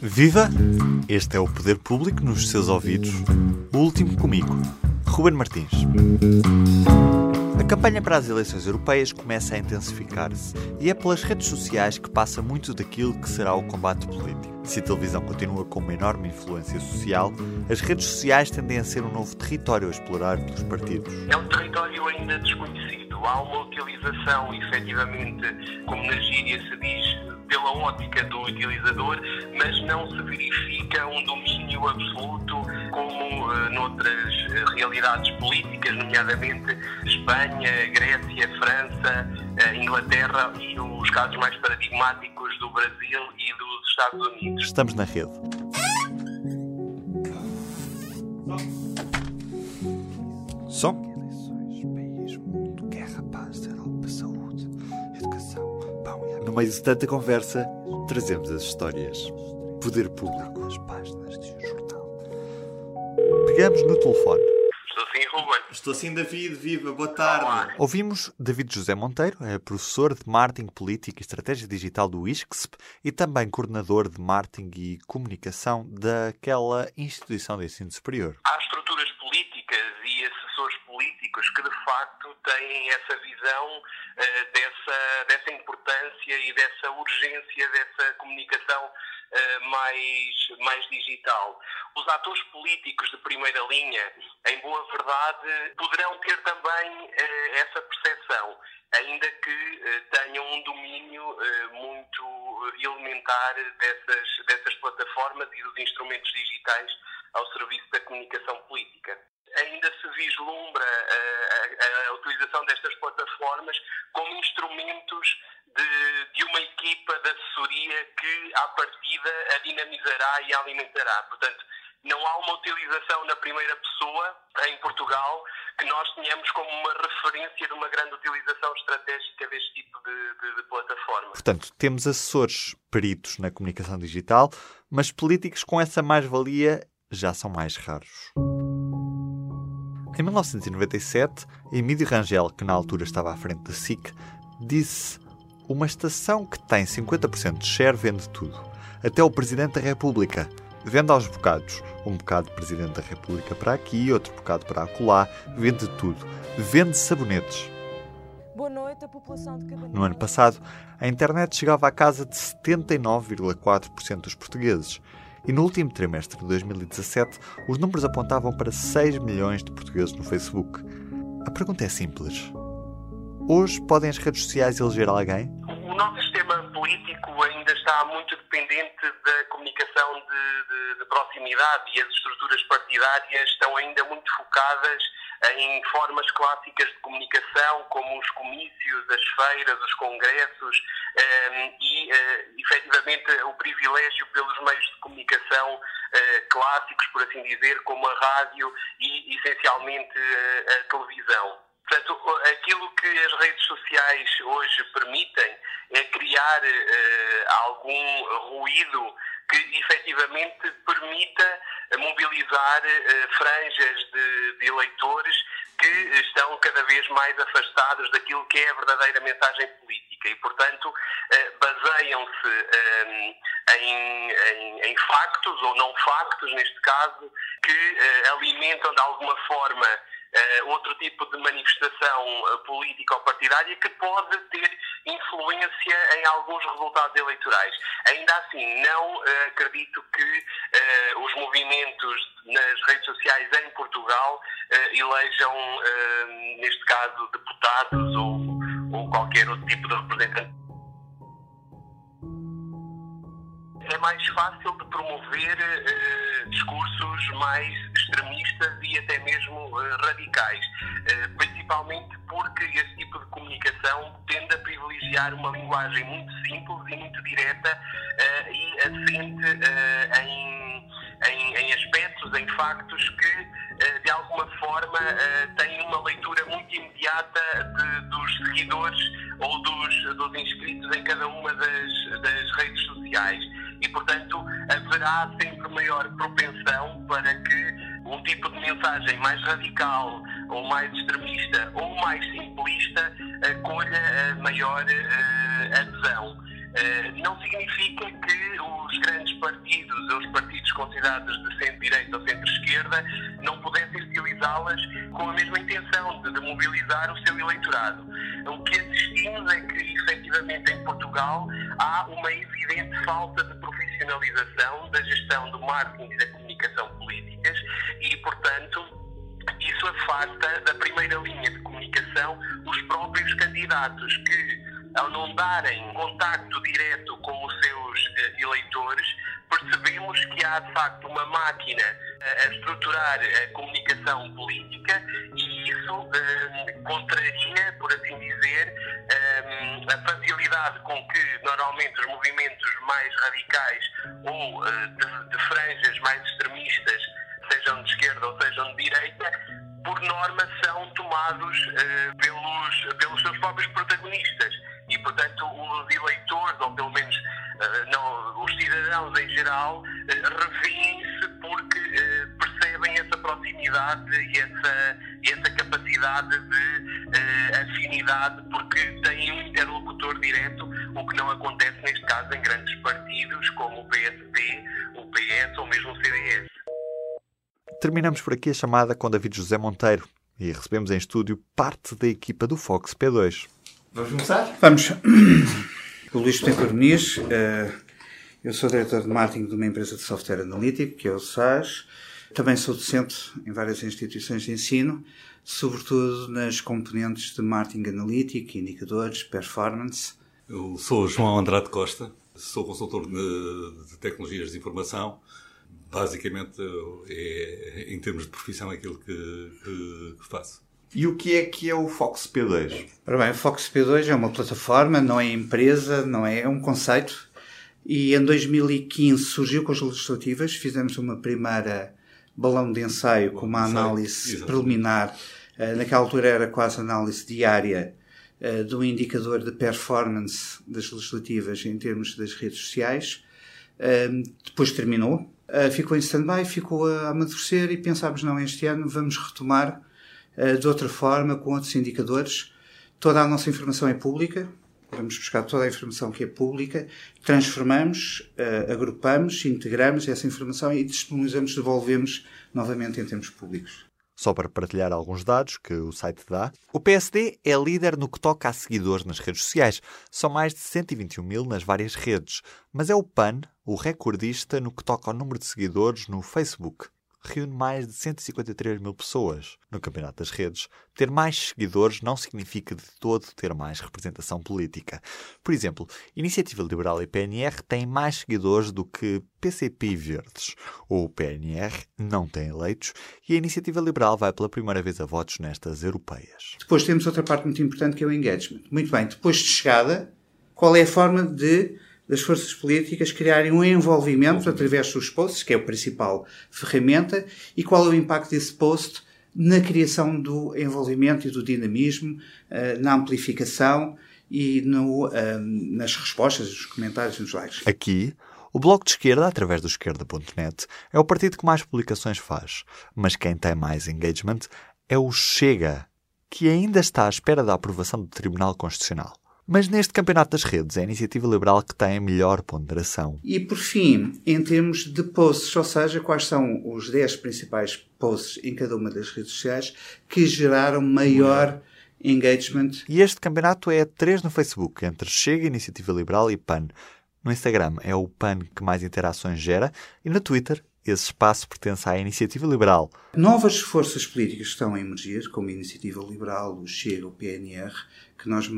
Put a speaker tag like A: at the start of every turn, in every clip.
A: Viva! Este é o Poder Público nos seus ouvidos. O último comigo, Ruben Martins. A campanha para as eleições europeias começa a intensificar-se e é pelas redes sociais que passa muito daquilo que será o combate político. Se a televisão continua com uma enorme influência social, as redes sociais tendem a ser um novo território a explorar pelos partidos.
B: É um território ainda desconhecido. Há uma utilização, efetivamente, como na gíria se diz, pela ótica do utilizador, mas não se verifica um domínio absoluto como uh, noutras uh, realidades políticas, nomeadamente Espanha, Grécia, França, uh, Inglaterra e os casos mais paradigmáticos do Brasil e dos Estados Unidos.
A: Estamos na rede. Som. No meio de tanta conversa, trazemos as histórias. Poder público. As páginas de um jornal. Pegamos no telefone.
B: Estou sim, Ruben.
A: Estou sim, David. Viva, boa tarde. Ouvimos David José Monteiro, é professor de Marketing Político e Estratégia Digital do ISCSP e também coordenador de Marketing e Comunicação daquela instituição de ensino superior.
B: Há estruturas políticas e assessores políticos que, de facto, têm essa visão uh, dessa, dessa importância e dessa urgência dessa comunicação uh, mais, mais digital. Os atores políticos de primeira linha, em boa verdade, poderão ter também uh, essa percepção, ainda que tenham um domínio muito elementar dessas, dessas plataformas e dos instrumentos digitais ao serviço da comunicação política ainda se vislumbra a, a, a, utilização destas plataformas como instrumentos de, de, uma equipa de assessoria que, à partida, a dinamizará e a alimentará. Portanto, não há uma utilização na primeira pessoa, em Portugal, que nós tenhamos como uma referência de uma grande utilização estratégica deste tipo de, de, de plataforma.
A: Portanto, temos assessores peritos na comunicação digital, mas políticos com essa mais-valia já são mais raros. Em 1997, Emílio Rangel, que na altura estava à frente da SIC, disse: Uma estação que tem 50% de share vende tudo. Até o Presidente da República. Vende aos bocados. Um bocado Presidente da República para aqui, outro bocado para acolá. Vende tudo. Vende sabonetes.
C: Boa noite, a população de Cabanilhas.
A: No ano passado, a internet chegava à casa de 79,4% dos portugueses. E no último trimestre de 2017, os números apontavam para 6 milhões de portugueses no Facebook. A pergunta é simples. Hoje podem as redes sociais eleger alguém?
B: Nosso sistema político ainda está muito dependente da comunicação de, de, de proximidade e as estruturas partidárias estão ainda muito focadas em formas clássicas de comunicação, como os comícios, as feiras, os congressos um, e, uh, efetivamente, o privilégio pelos meios de comunicação uh, clássicos, por assim dizer, como a rádio e, essencialmente, uh, a televisão. Portanto, aquilo que as redes sociais hoje permitem é criar uh, algum ruído que efetivamente permita mobilizar uh, franjas de, de, eleitores que estão cada vez mais afastados daquilo que é a verdadeira mensagem política. E, portanto, uh, baseiam-se um, em, em, em, factos ou não factos, neste caso, que alimentam de alguma forma uh, outro tipo de manifestação uh, política ou partidária que pode ter influência em alguns resultados eleitorais. Ainda assim, não uh, acredito que os movimentos nas redes sociais em Portugal elejam, neste caso, deputados ou, ou qualquer outro tipo de representante é mais fácil de promover uh, discursos mais extremistas e até mesmo uh, radicais, uh, principalmente porque esse tipo de comunicação tende a privilegiar uma linguagem muito simples e muito direta e assente em, em, em, aspectos, em factos que de alguma forma têm uma leitura muito imediata de, dos seguidores ou dos, dos inscritos em cada uma das, das redes sociais e, portanto, haverá sempre maior propensão para que um tipo de mensagem mais radical ou mais extremista ou mais simplista colha maior uh, adesão. Uh, não significa que os grandes partidos, os partidos considerados de centro-direita ou centro-esquerda, não pudessem utilizá-las com a mesma intenção de, de mobilizar o seu eleitorado. O que assistimos é que, efetivamente, em Portugal há uma evidente falta de profissionalização da gestão do marketing e da comunicação políticas e, portanto, isso afasta da primeira linha de comunicação os próprios candidatos que, ao não darem contacto direto com os seus uh, eleitores, percebemos que há de facto uma máquina uh, a estruturar a comunicação política isso uh, contraria, por assim dizer, a facilidade com que normalmente os movimentos mais radicais ou de, de franjas mais extremistas, sejam de esquerda ou sejam de direita, por norma são tomados uh, pelos, pelos seus próprios protagonistas. E, portanto, os eleitores, ou pelo menos uh, não, os cidadãos em geral, revêem-se porque percebem essa proximidade e essa, essa capacidade de afinidade, porque têm um interlocutor direto, o que não acontece, neste caso, em grandes partidos como o PSD, o PS ou mesmo o CDS.
A: Terminamos por aqui a chamada com David José Monteiro e recebemos em estúdio parte da equipa do Fox P2.
D: Vamos começar?
E: Vamos. O Luís Betancourt Muniz, eh, eu sou diretor de marketing de uma empresa de software analítico, que é o SAS. Também sou docente em várias instituições de ensino, sobretudo nas componentes de marketing analítico, indicadores, performance.
D: Eu sou João Andrade Costa, sou consultor de, de tecnologias de informação basicamente é, em termos de profissão, aquilo que, que, que, faço.
A: E o que é que é o Fox P2?
E: Ora bem, o Fox P2 é uma plataforma, não é empresa, não é, é um conceito. E em 2015 surgiu com as legislativas, fizemos uma primeira balão de ensaio com uma análise preliminar. Eh, naquela altura era quase análise diária eh, do indicador de performance das legislativas em termos das redes sociais. Eh, depois terminou, uh, ficou em stand-by, ficou a amadurecer e pensámos, não, este ano vamos retomar de outra forma, com outros indicadores. Toda a nossa informação é pública, vamos buscar toda a informação que é pública, transformamos, uh, agrupamos, integramos essa informação e disponibilizamos, devolvemos novamente em termos públicos.
A: Só para partilhar alguns dados que o site dá, o PSD é líder no que toca a seguidores nas redes sociais. São mais de 121 mil nas várias redes. Mas é o PAN o recordista no que toca ao número de seguidores no Facebook reúne mais de 153 mil pessoas. No Campeonato das Redes, ter mais seguidores não significa de todo ter mais representação política. Por exemplo, Iniciativa Liberal e PNR têm mais seguidores do que PCP e Verdes. O PNR não tem eleitos e a Iniciativa Liberal vai pela primeira vez a votos nestas europeias.
E: Depois temos outra parte muito importante que é o engagement. Muito bem, depois de chegada, qual é a forma de das forças políticas criarem um envolvimento através dos posts, que é a principal ferramenta, e qual é o impacto desse post na criação do envolvimento e do dinamismo, eh, na amplificação e no, eh, nas respostas, nos comentários e nos likes.
A: Aqui, o Bloco de Esquerda, através do esquerda.net, é o partido que mais publicações faz. Mas quem tem mais engagement é o Chega, que ainda está à espera da aprovação do Tribunal Constitucional. Mas neste campeonato das redes é a iniciativa liberal que tem a melhor ponderação.
E: E por fim, em termos de posts, ou seja, quais são os 10 principais posts em cada uma das redes sociais que geraram maior engagement.
A: E este campeonato é 3 no Facebook, entre Chega, Iniciativa Liberal e PAN. No Instagram é o PAN que mais interações gera e no Twitter esse espaço pertence à Iniciativa Liberal.
E: Novas forças políticas estão a emergir, como a Iniciativa Liberal, o Chega, o PNR, que nós uh,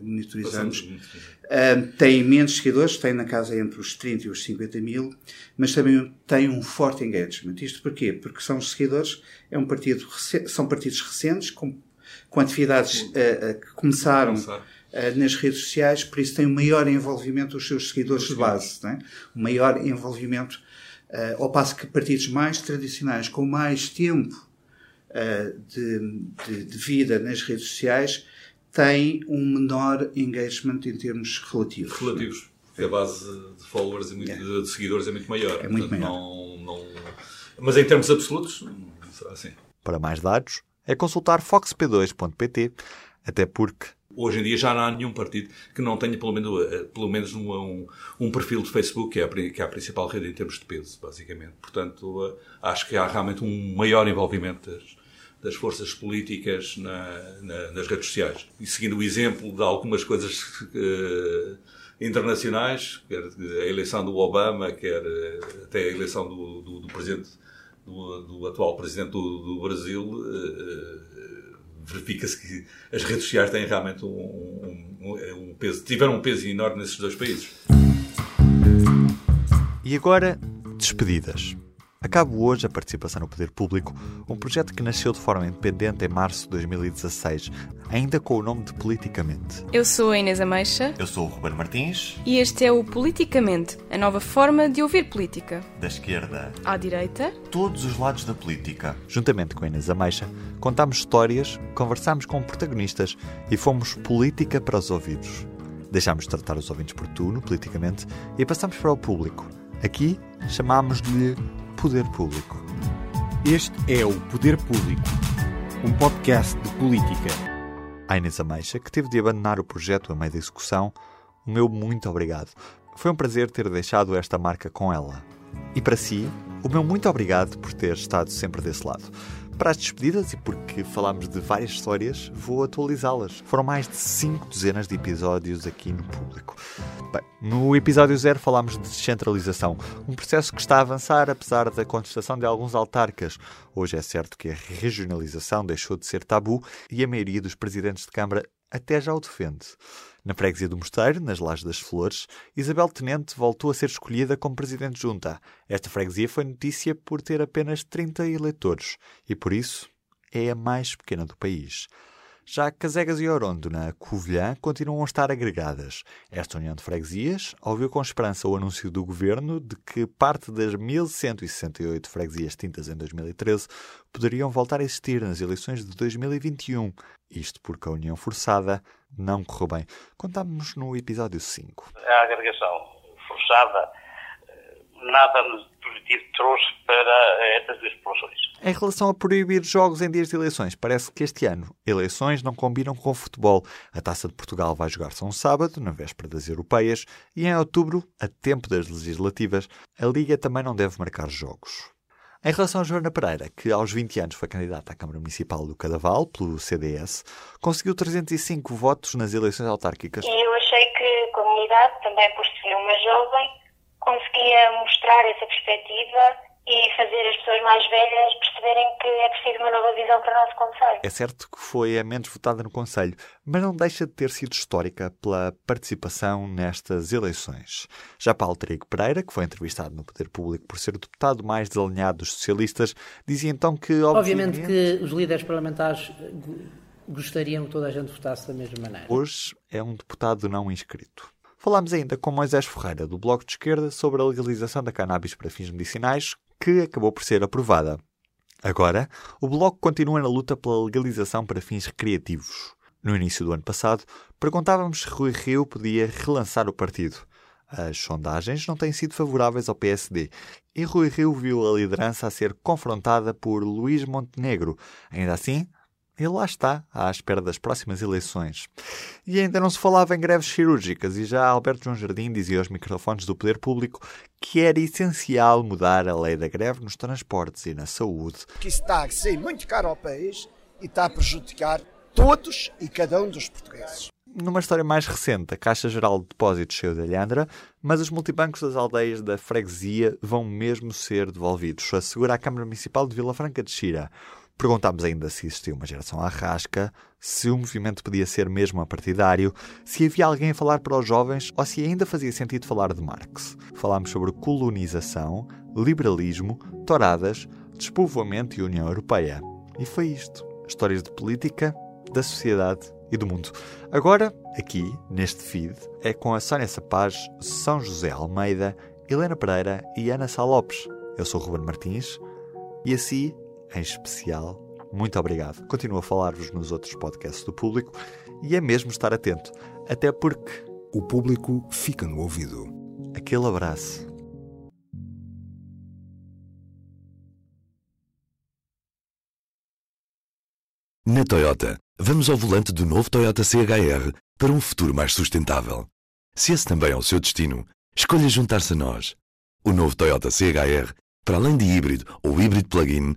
E: monitorizamos, uh, têm menos seguidores, têm na casa entre os 30 e os 50 mil, mas também têm um forte engagement. Isto porquê? Porque são os seguidores, é um partido, são partidos recentes, com, com atividades uh, que começaram nas redes sociais, por isso têm um maior envolvimento dos seus seguidores de base, é? um maior envolvimento, ao passo que partidos mais tradicionais, com mais tempo de, de, de vida nas redes sociais, tem um menor engagement em termos relativos.
D: Relativos. Porque a base de followers e muito, yeah. de seguidores é muito maior.
E: É muito
D: Portanto,
E: maior.
D: Não, não... Mas em termos absolutos, será assim.
A: Para mais dados, é consultar foxp2.pt, até porque
D: Hoje em dia já não há nenhum partido que não tenha pelo menos, eh, pelo menos um, um, um perfil de Facebook, que é, a, que é a principal rede em termos de peso, basicamente. Portanto, eh, acho que há realmente um maior envolvimento das, das forças políticas na, na, nas redes sociais. E seguindo o exemplo de algumas coisas uh, internacionais, quer a eleição do Obama, quer uh, até a eleição do, do, do presidente, do, do, atual presidente do, Brasil, uh, verifica-se que as redes sociais têm realmente um, um, um peso, tiveram um peso enorme nesses dois países.
A: E agora, despedidas. Acabo hoje a participação no Poder Público, um projeto que nasceu de forma independente em março de 2016, ainda com o nome de Politicamente.
F: Eu sou a Inês Ameixa.
G: Eu sou o Ruben Martins.
F: E este é o Politicamente, a nova forma de ouvir política.
G: Da esquerda
F: à direita.
G: Todos os lados da política.
A: Juntamente com a Inês Ameixa, contámos histórias, conversámos com protagonistas e fomos política para os ouvidos. Deixámos de tratar os ouvintes por turno, politicamente, e passamos para o público. Aqui chamámos-lhe Poder Público.
H: Este é o Poder Público, um podcast de política.
A: A Inês Ameixa, que teve de abandonar o projeto a meio da execução, o meu muito obrigado. Foi um prazer ter deixado esta marca com ela. E para si, o meu muito obrigado por ter estado sempre desse lado. Para as despedidas e porque falámos de várias histórias, vou atualizá-las. Foram mais de cinco dezenas de episódios aqui no público. Bem, no episódio zero falámos de descentralização, um processo que está a avançar apesar da contestação de alguns autarcas. Hoje é certo que a regionalização deixou de ser tabu e a maioria dos presidentes de Câmara até já o defende. Na freguesia do Mosteiro, nas Lajes das Flores, Isabel Tenente voltou a ser escolhida como presidente junta. Esta freguesia foi notícia por ter apenas 30 eleitores e, por isso, é a mais pequena do país. Já Casegas e Orondo, na Covilhã, continuam a estar agregadas. Esta união de freguesias ouviu com esperança o anúncio do governo de que parte das 1.168 freguesias tintas em 2013 poderiam voltar a existir nas eleições de 2021. Isto porque a união forçada não correu bem. Contámos no episódio 5.
I: A agregação forçada eh, nada positivo trouxe para estas duas populações.
A: Em relação a proibir jogos em dias de eleições, parece que este ano eleições não combinam com o futebol. A Taça de Portugal vai jogar-se um sábado, na véspera das europeias, e em outubro, a tempo das legislativas, a Liga também não deve marcar jogos. Em relação a Joana Pereira, que aos 20 anos foi candidata à Câmara Municipal do Cadaval, pelo CDS, conseguiu 305 votos nas eleições autárquicas.
J: E eu achei que a comunidade, também por ser uma jovem, conseguia mostrar essa perspectiva e fazer as pessoas mais velhas perceberem que é preciso uma nova visão para o nosso Conselho.
A: É certo que foi a menos votada no Conselho, mas não deixa de ter sido histórica pela participação nestas eleições. Já Paulo Trigo Pereira, que foi entrevistado no Poder Público por ser o deputado mais desalinhado dos socialistas, dizia então que...
K: Obviamente, obviamente que os líderes parlamentares gostariam que toda a gente votasse da mesma maneira.
A: Hoje é um deputado não inscrito. Falámos ainda com Moisés Ferreira, do Bloco de Esquerda, sobre a legalização da cannabis para fins medicinais, que acabou por ser aprovada. Agora, o Bloco continua na luta pela legalização para fins recreativos. No início do ano passado, perguntávamos se Rui Rio podia relançar o partido. As sondagens não têm sido favoráveis ao PSD e Rui Rio viu a liderança a ser confrontada por Luís Montenegro. Ainda assim, ele lá está, à espera das próximas eleições. E ainda não se falava em greves cirúrgicas, e já Alberto João Jardim dizia aos microfones do poder público que era essencial mudar a lei da greve nos transportes e na saúde.
L: Que isso está a ser muito caro ao país e está a prejudicar todos e cada um dos portugueses.
A: numa história mais recente, a Caixa Geral de Depósitos saiu de Alhandra, mas os multibancos das aldeias da freguesia vão mesmo ser devolvidos, assegura a Câmara Municipal de Vila Franca de Xira. Perguntámos ainda se existia uma geração à rasca, se o movimento podia ser mesmo apartidário, se havia alguém a falar para os jovens ou se ainda fazia sentido falar de Marx. Falámos sobre colonização, liberalismo, touradas, despovoamento e União Europeia. E foi isto. Histórias de política, da sociedade e do mundo. Agora, aqui, neste feed, é com a Sónia Sapaz, São José Almeida, Helena Pereira e Ana Sá Lopes. Eu sou o Ruben Martins e assim, em especial, muito obrigado. Continuo a falar-vos nos outros podcasts do público e é mesmo estar atento, até porque
M: o público fica no ouvido.
A: Aquele abraço.
M: Na Toyota, vamos ao volante do novo Toyota CHR para um futuro mais sustentável. Se esse também é o seu destino, escolha juntar-se a nós. O novo Toyota CHR, para além de híbrido ou híbrido plug-in,